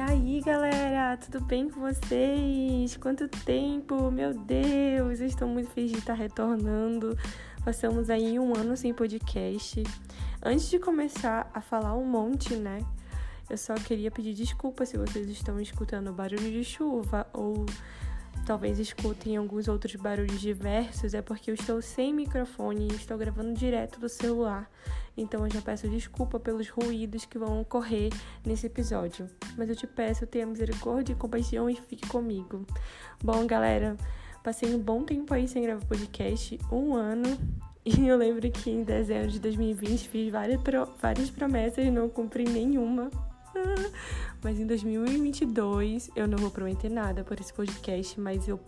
aí, galera, tudo bem com vocês? Quanto tempo? Meu Deus, eu estou muito feliz de estar retornando. Passamos aí um ano sem podcast. Antes de começar a falar um monte, né? Eu só queria pedir desculpa se vocês estão escutando barulho de chuva ou talvez escutem alguns outros barulhos diversos, é porque eu estou sem microfone e estou gravando direto do celular. Então eu já peço desculpa pelos ruídos que vão ocorrer nesse episódio. Mas eu te peço, tenha misericórdia e compaixão e fique comigo. Bom, galera, passei um bom tempo aí sem gravar podcast, um ano. E eu lembro que em dezembro de 2020 fiz várias, várias promessas e não cumpri nenhuma. Mas em 2022 eu não vou prometer nada por esse podcast, mas eu,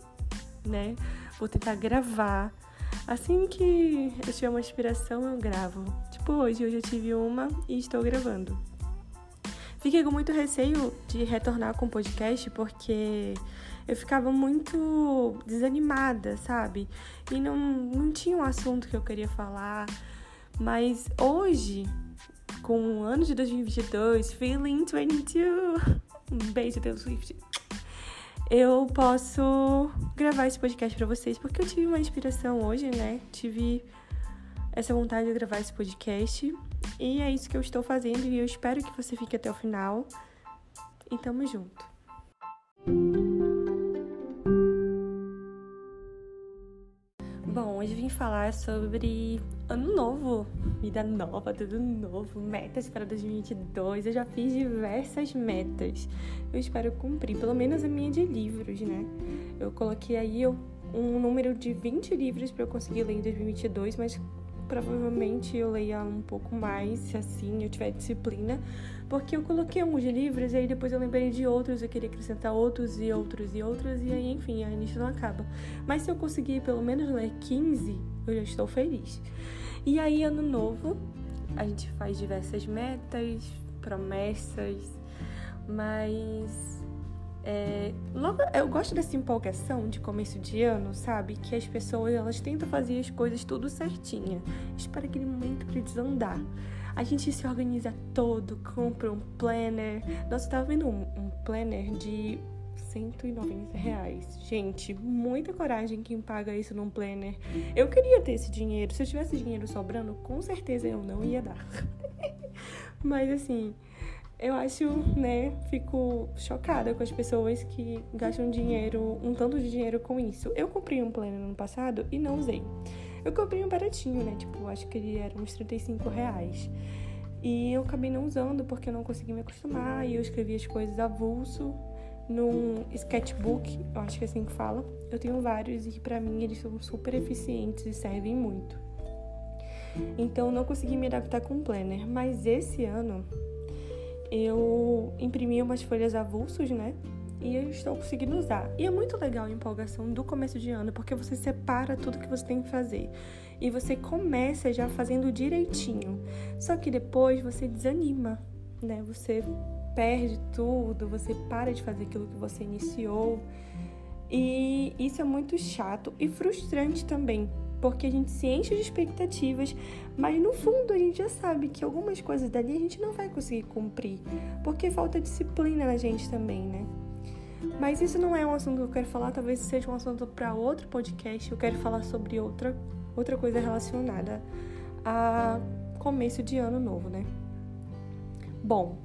né, vou tentar gravar. Assim que eu tiver uma inspiração, eu gravo. Tipo hoje, hoje eu tive uma e estou gravando. Fiquei com muito receio de retornar com o podcast porque eu ficava muito desanimada, sabe? E não, não tinha um assunto que eu queria falar. Mas hoje com o ano de 2022, Feeling 22. Um beijo, Taylor Swift. Eu posso gravar esse podcast para vocês porque eu tive uma inspiração hoje, né? Tive essa vontade de gravar esse podcast e é isso que eu estou fazendo e eu espero que você fique até o final. E tamo junto. Hoje vim falar sobre ano novo, vida nova, tudo novo, metas para 2022. Eu já fiz diversas metas. Eu espero cumprir, pelo menos a minha de livros, né? Eu coloquei aí um número de 20 livros para eu conseguir ler em 2022, mas provavelmente eu leia um pouco mais, se assim eu tiver disciplina, porque eu coloquei alguns livros e aí depois eu lembrei de outros, eu queria acrescentar outros e outros e outros, e aí enfim, a lista não acaba. Mas se eu conseguir pelo menos ler 15, eu já estou feliz. E aí, ano novo, a gente faz diversas metas, promessas, mas é, logo, eu gosto dessa empolgação de começo de ano, sabe? Que as pessoas elas tentam fazer as coisas tudo certinha. Espera aquele momento para desandar. A gente se organiza todo, compra um planner. Nossa, eu tava vendo um, um planner de 190 reais. Gente, muita coragem quem paga isso num planner. Eu queria ter esse dinheiro. Se eu tivesse dinheiro sobrando, com certeza eu não ia dar. Mas assim, eu acho, né, fico chocada com as pessoas que gastam dinheiro, um tanto de dinheiro com isso. Eu comprei um plano no ano passado e não usei. Eu comprei um baratinho, né, tipo, acho que ele era uns 35 reais. E eu acabei não usando porque eu não consegui me acostumar e eu escrevi as coisas avulso num sketchbook, eu acho que é assim que fala. Eu tenho vários e para mim eles são super eficientes e servem muito. Então não consegui me adaptar com o planner, mas esse ano eu imprimi umas folhas avulsos, né? E eu estou conseguindo usar. E é muito legal a empolgação do começo de ano, porque você separa tudo que você tem que fazer. E você começa já fazendo direitinho. Só que depois você desanima, né? Você perde tudo, você para de fazer aquilo que você iniciou. E isso é muito chato e frustrante também, porque a gente se enche de expectativas, mas no fundo a gente já sabe que algumas coisas dali a gente não vai conseguir cumprir, porque falta disciplina na gente também, né? Mas isso não é um assunto que eu quero falar, talvez seja um assunto para outro podcast. Eu quero falar sobre outra, outra coisa relacionada a começo de ano novo, né? Bom,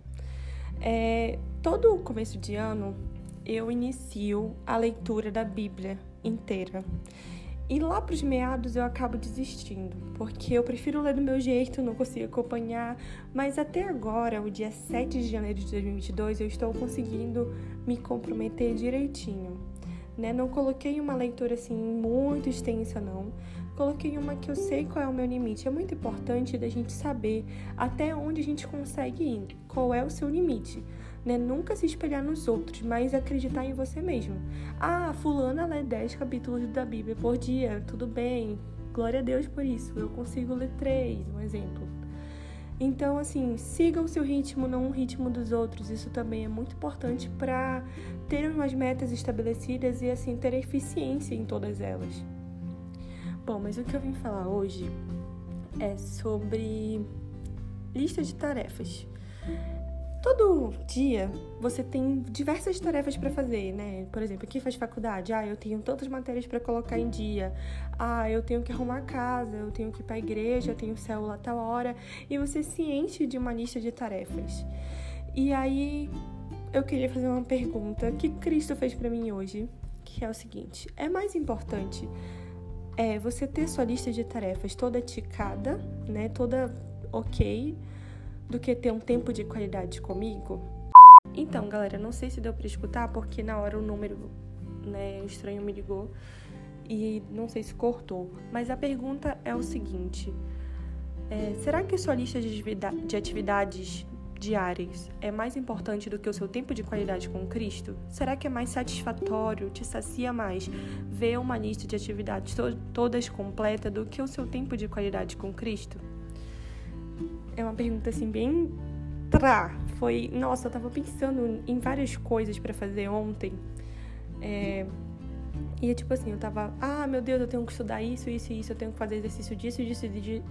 é, todo começo de ano eu inicio a leitura da Bíblia inteira. E lá para os meados eu acabo desistindo, porque eu prefiro ler do meu jeito, não consigo acompanhar. Mas até agora, o dia 7 de janeiro de 2022, eu estou conseguindo me comprometer direitinho. Né? Não coloquei uma leitura assim muito extensa, não. Coloquei uma que eu sei qual é o meu limite. É muito importante da gente saber até onde a gente consegue ir, qual é o seu limite né? Nunca se espelhar nos outros, mas acreditar em você mesmo. Ah, fulana lê 10 capítulos da Bíblia por dia, tudo bem. Glória a Deus por isso. Eu consigo ler 3, um exemplo. Então, assim, siga o seu ritmo, não o ritmo dos outros. Isso também é muito importante para ter umas metas estabelecidas e, assim, ter eficiência em todas elas. Bom, mas o que eu vim falar hoje é sobre lista de tarefas. Todo dia você tem diversas tarefas para fazer, né? Por exemplo, aqui faz faculdade, ah, eu tenho tantas matérias para colocar em dia. Ah, eu tenho que arrumar a casa, eu tenho que ir para a igreja, eu tenho célula a tal hora, e você se enche de uma lista de tarefas. E aí eu queria fazer uma pergunta que Cristo fez para mim hoje, que é o seguinte: é mais importante é você ter sua lista de tarefas toda ticada, né? Toda OK do que ter um tempo de qualidade comigo? Então, galera, não sei se deu para escutar porque na hora o número, né, estranho me ligou e não sei se cortou. Mas a pergunta é o seguinte: é, será que sua lista de, de atividades diárias é mais importante do que o seu tempo de qualidade com Cristo? Será que é mais satisfatório, te sacia mais ver uma lista de atividades to todas completa do que o seu tempo de qualidade com Cristo? É uma pergunta assim bem tra. Foi, nossa, eu tava pensando em várias coisas para fazer ontem. É, e é tipo assim, eu tava, ah, meu Deus, eu tenho que estudar isso, isso isso, eu tenho que fazer exercício disso, disso,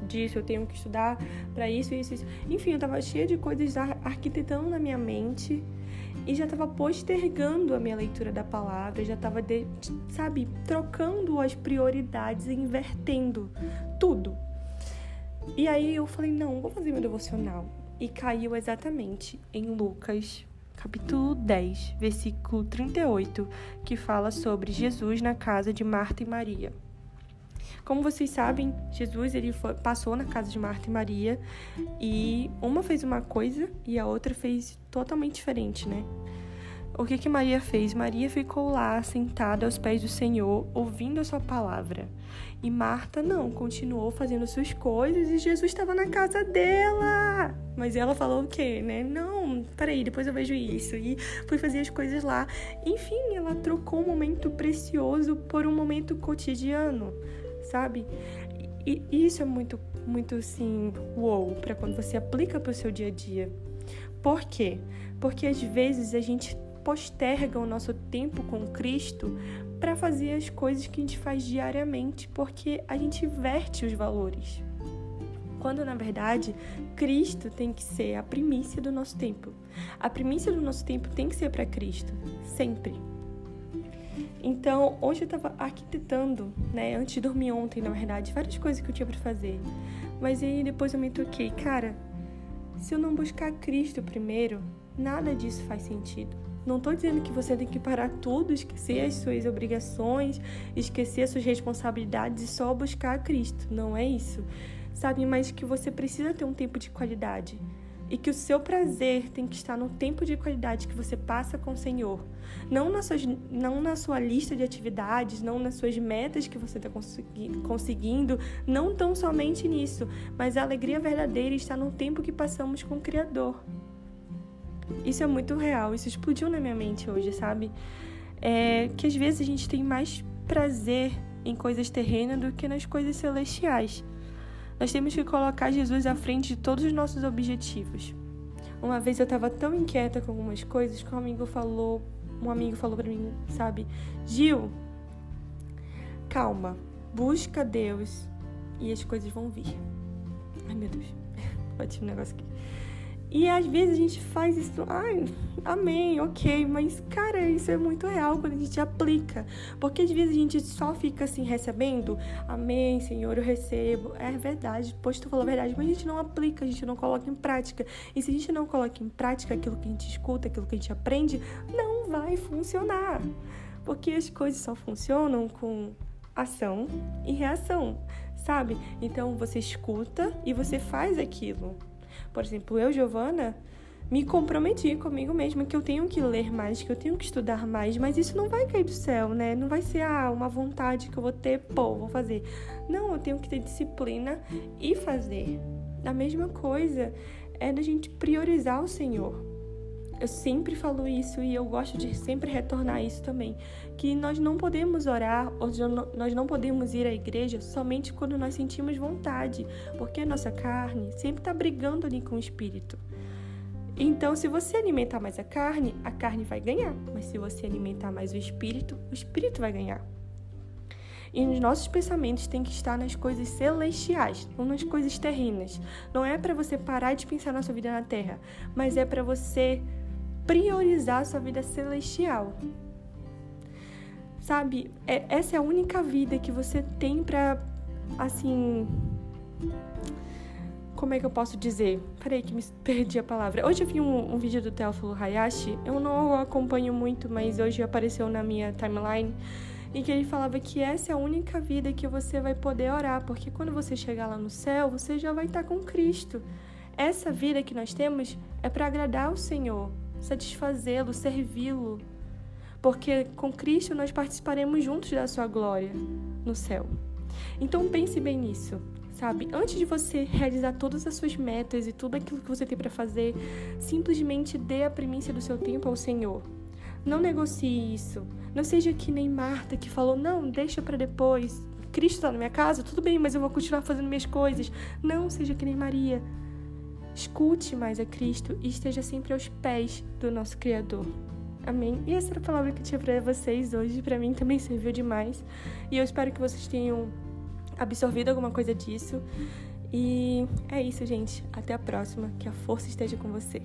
disso, eu tenho que estudar para isso, isso, isso. Enfim, eu tava cheia de coisas arquitetando na minha mente e já tava postergando a minha leitura da palavra, já tava, de, sabe, trocando as prioridades invertendo tudo. E aí eu falei, não, vou fazer meu devocional. E caiu exatamente em Lucas, capítulo 10, versículo 38, que fala sobre Jesus na casa de Marta e Maria. Como vocês sabem, Jesus ele foi, passou na casa de Marta e Maria e uma fez uma coisa e a outra fez totalmente diferente, né? O que que Maria fez? Maria ficou lá sentada aos pés do Senhor, ouvindo a sua palavra. E Marta não, continuou fazendo suas coisas e Jesus estava na casa dela. Mas ela falou o quê, né? Não, peraí, depois eu vejo isso. E foi fazer as coisas lá. Enfim, ela trocou um momento precioso por um momento cotidiano, sabe? E isso é muito, muito assim, uou, para quando você aplica para o seu dia a dia. Por quê? Porque às vezes a gente posterga o nosso tempo com Cristo para fazer as coisas que a gente faz diariamente, porque a gente inverte os valores. Quando na verdade Cristo tem que ser a primícia do nosso tempo. A primícia do nosso tempo tem que ser para Cristo, sempre. Então, hoje eu estava arquitetando, né, antes de dormir ontem, na verdade, várias coisas que eu tinha para fazer. Mas aí depois eu me toquei, cara, se eu não buscar Cristo primeiro, nada disso faz sentido. Não estou dizendo que você tem que parar tudo, esquecer as suas obrigações, esquecer as suas responsabilidades e só buscar Cristo. Não é isso. Sabe, mas que você precisa ter um tempo de qualidade. E que o seu prazer tem que estar no tempo de qualidade que você passa com o Senhor. Não na, suas, não na sua lista de atividades, não nas suas metas que você está conseguindo, não tão somente nisso, mas a alegria verdadeira está no tempo que passamos com o Criador. Isso é muito real, isso explodiu na minha mente hoje, sabe? É que às vezes a gente tem mais prazer em coisas terrenas do que nas coisas celestiais. Nós temos que colocar Jesus à frente de todos os nossos objetivos. Uma vez eu estava tão inquieta com algumas coisas que um amigo falou, um amigo falou para mim, sabe, Gil, calma, busca Deus e as coisas vão vir. Ai meu Deus, bati um negócio aqui. E às vezes a gente faz isso, ai, amém, ok, mas cara, isso é muito real quando a gente aplica. Porque às vezes a gente só fica assim recebendo, amém, Senhor, eu recebo. É verdade, pois tu falou a verdade, mas a gente não aplica, a gente não coloca em prática. E se a gente não coloca em prática aquilo que a gente escuta, aquilo que a gente aprende, não vai funcionar. Porque as coisas só funcionam com ação e reação, sabe? Então você escuta e você faz aquilo. Por exemplo, eu, Giovana, me comprometi comigo mesma que eu tenho que ler mais, que eu tenho que estudar mais, mas isso não vai cair do céu, né? Não vai ser ah, uma vontade que eu vou ter, pô, vou fazer. Não, eu tenho que ter disciplina e fazer. A mesma coisa é da gente priorizar o Senhor. Eu sempre falo isso e eu gosto de sempre retornar isso também, que nós não podemos orar ou nós não podemos ir à igreja somente quando nós sentimos vontade, porque a nossa carne sempre está brigando ali com o espírito. Então, se você alimentar mais a carne, a carne vai ganhar, mas se você alimentar mais o espírito, o espírito vai ganhar. E os nossos pensamentos têm que estar nas coisas celestiais, não nas coisas terrenas. Não é para você parar de pensar na sua vida na terra, mas é para você priorizar a sua vida celestial. Sabe, é, essa é a única vida que você tem para assim, como é que eu posso dizer? Peraí que me perdi a palavra. Hoje eu vi um, um vídeo do Teófilo Hayashi, eu não acompanho muito, mas hoje apareceu na minha timeline, em que ele falava que essa é a única vida que você vai poder orar, porque quando você chegar lá no céu, você já vai estar com Cristo. Essa vida que nós temos é para agradar o Senhor, satisfazê-lo, servi-lo, porque com Cristo nós participaremos juntos da sua glória no céu. Então pense bem nisso sabe? Antes de você realizar todas as suas metas e tudo aquilo que você tem para fazer, simplesmente dê a primícia do seu tempo ao Senhor. Não negocie isso. Não seja que nem Marta que falou: "Não, deixa para depois. Cristo está na minha casa, tudo bem, mas eu vou continuar fazendo minhas coisas". Não seja que nem Maria. Escute mais a Cristo e esteja sempre aos pés do nosso Criador. Amém. E essa era a palavra que eu tinha para vocês hoje. Para mim também serviu demais. E eu espero que vocês tenham absorvido alguma coisa disso. E é isso, gente. Até a próxima. Que a força esteja com você.